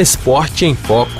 Esporte em Foco.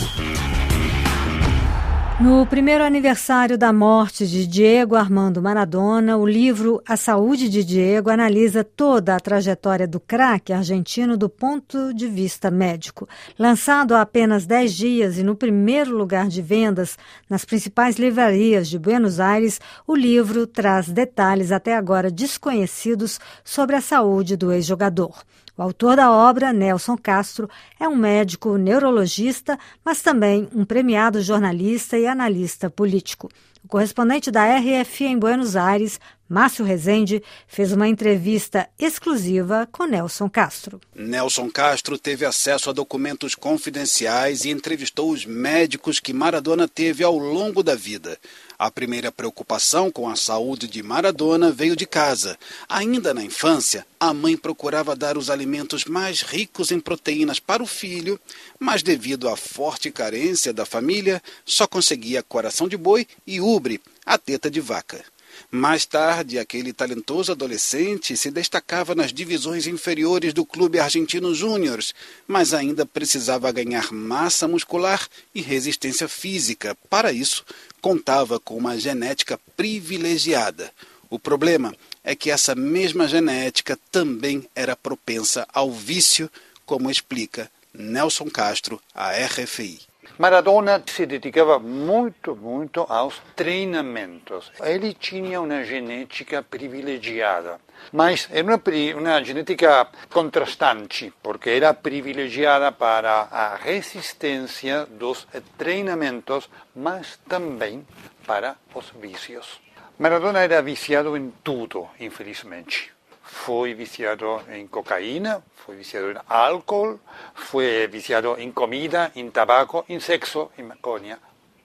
No primeiro aniversário da morte de Diego Armando Maradona, o livro A Saúde de Diego analisa toda a trajetória do craque argentino do ponto de vista médico. Lançado há apenas 10 dias e no primeiro lugar de vendas nas principais livrarias de Buenos Aires, o livro traz detalhes até agora desconhecidos sobre a saúde do ex-jogador. O autor da obra, Nelson Castro, é um médico neurologista, mas também um premiado jornalista e analista político. O correspondente da RF em Buenos Aires, Márcio Rezende, fez uma entrevista exclusiva com Nelson Castro. Nelson Castro teve acesso a documentos confidenciais e entrevistou os médicos que Maradona teve ao longo da vida. A primeira preocupação com a saúde de Maradona veio de casa. Ainda na infância, a mãe procurava dar os alimentos mais ricos em proteínas para o filho, mas devido à forte carência da família, só conseguia coração de boi e ubre, a teta de vaca. Mais tarde, aquele talentoso adolescente se destacava nas divisões inferiores do Clube Argentino Júnior, mas ainda precisava ganhar massa muscular e resistência física. Para isso, contava com uma genética privilegiada. O problema é que essa mesma genética também era propensa ao vício, como explica Nelson Castro, à RFI. Maradona se dedicava muito, muito aos treinamentos. Ele tinha uma genética privilegiada, mas era uma, uma genética contrastante, porque era privilegiada para a resistência dos treinamentos, mas também para os vícios. Maradona era viciado em tudo, infelizmente foi viciado em cocaína, foi viciado em álcool, foi viciado em comida, em tabaco, em sexo, em maconha,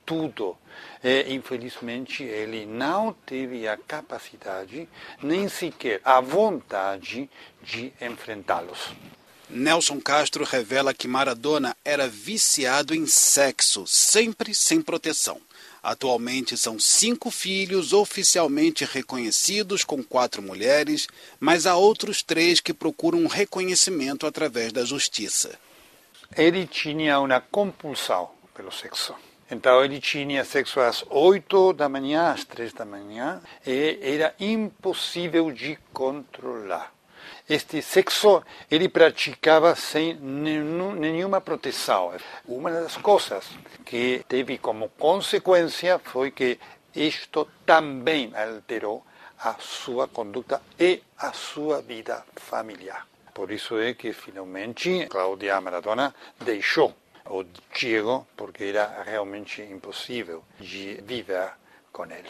tudo. E, infelizmente, ele não teve a capacidade, nem sequer a vontade de enfrentá-los. Nelson Castro revela que Maradona era viciado em sexo, sempre sem proteção. Atualmente são cinco filhos oficialmente reconhecidos, com quatro mulheres, mas há outros três que procuram reconhecimento através da justiça. Ele tinha uma compulsão pelo sexo. Então ele tinha sexo às oito da manhã, às três da manhã, e era impossível de controlar este sexo ele praticava sem nenhuma proteção. Uma das coisas que teve como consequência foi que isto também alterou a sua conduta e a sua vida familiar. Por isso é que finalmente Cláudia Maradona deixou o Diego porque era realmente impossível de viver com ele.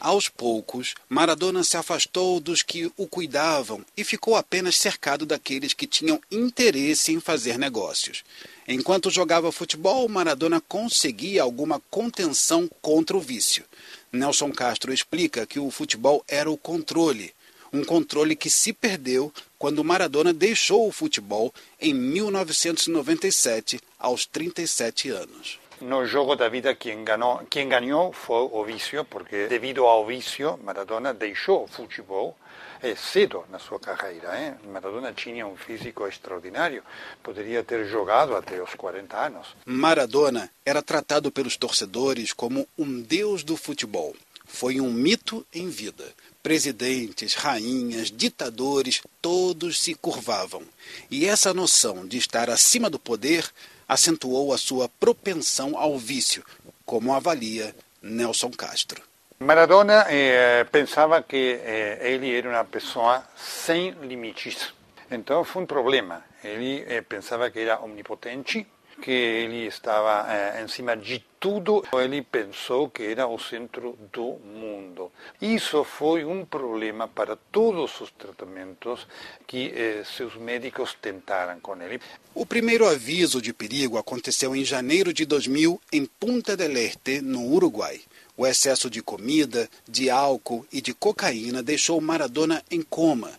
Aos poucos, Maradona se afastou dos que o cuidavam e ficou apenas cercado daqueles que tinham interesse em fazer negócios. Enquanto jogava futebol, Maradona conseguia alguma contenção contra o vício. Nelson Castro explica que o futebol era o controle, um controle que se perdeu quando Maradona deixou o futebol em 1997, aos 37 anos. No jogo da vida quem ganhou, quem ganhou foi o vício, porque devido ao vício Maradona deixou o futebol é cedo na sua carreira. Hein? Maradona tinha um físico extraordinário, poderia ter jogado até os 40 anos. Maradona era tratado pelos torcedores como um deus do futebol. Foi um mito em vida. Presidentes, rainhas, ditadores, todos se curvavam. E essa noção de estar acima do poder acentuou a sua propensão ao vício, como avalia Nelson Castro. Maradona eh, pensava que eh, ele era uma pessoa sem limites. Então foi um problema. Ele eh, pensava que era omnipotente, que ele estava eh, em cima de tudo. Ele pensou que era o centro do mundo. Isso foi um problema para todos os tratamentos que eh, seus médicos tentaram com ele. O primeiro aviso de perigo aconteceu em janeiro de 2000 em Punta del Este, no Uruguai. O excesso de comida, de álcool e de cocaína deixou Maradona em coma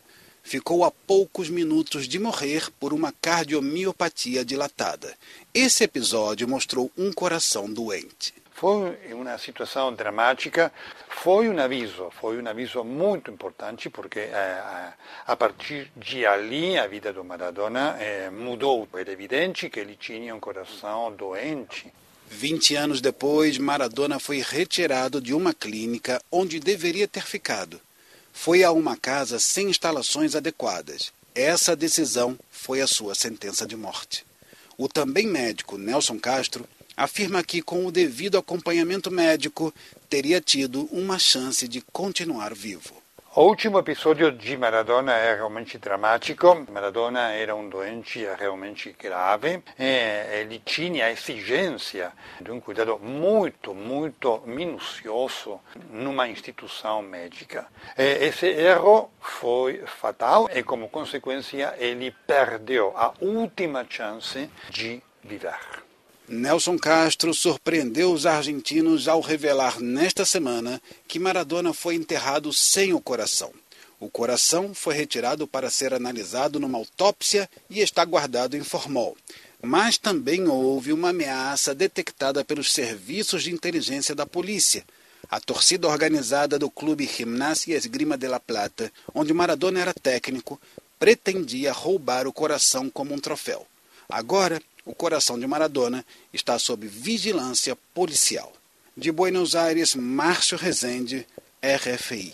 ficou a poucos minutos de morrer por uma cardiomiopatia dilatada. Esse episódio mostrou um coração doente. Foi uma situação dramática, foi um aviso, foi um aviso muito importante, porque eh, a partir de ali a vida do Maradona eh, mudou. É evidente que ele tinha um coração doente. 20 anos depois, Maradona foi retirado de uma clínica onde deveria ter ficado. Foi a uma casa sem instalações adequadas. Essa decisão foi a sua sentença de morte. O também médico Nelson Castro afirma que, com o devido acompanhamento médico, teria tido uma chance de continuar vivo. O último episódio de Maradona é realmente dramático. Maradona era um doente realmente grave e tinha a exigência de um cuidado muito, muito minucioso numa instituição médica. E esse erro foi fatal e, como consequência, ele perdeu a última chance de viver. Nelson Castro surpreendeu os argentinos ao revelar nesta semana que Maradona foi enterrado sem o coração. O coração foi retirado para ser analisado numa autópsia e está guardado em formol. Mas também houve uma ameaça detectada pelos serviços de inteligência da polícia. A torcida organizada do clube Gimnasia Esgrima de la Plata, onde Maradona era técnico, pretendia roubar o coração como um troféu. Agora, o coração de Maradona está sob vigilância policial. De Buenos Aires, Márcio Rezende, RFI.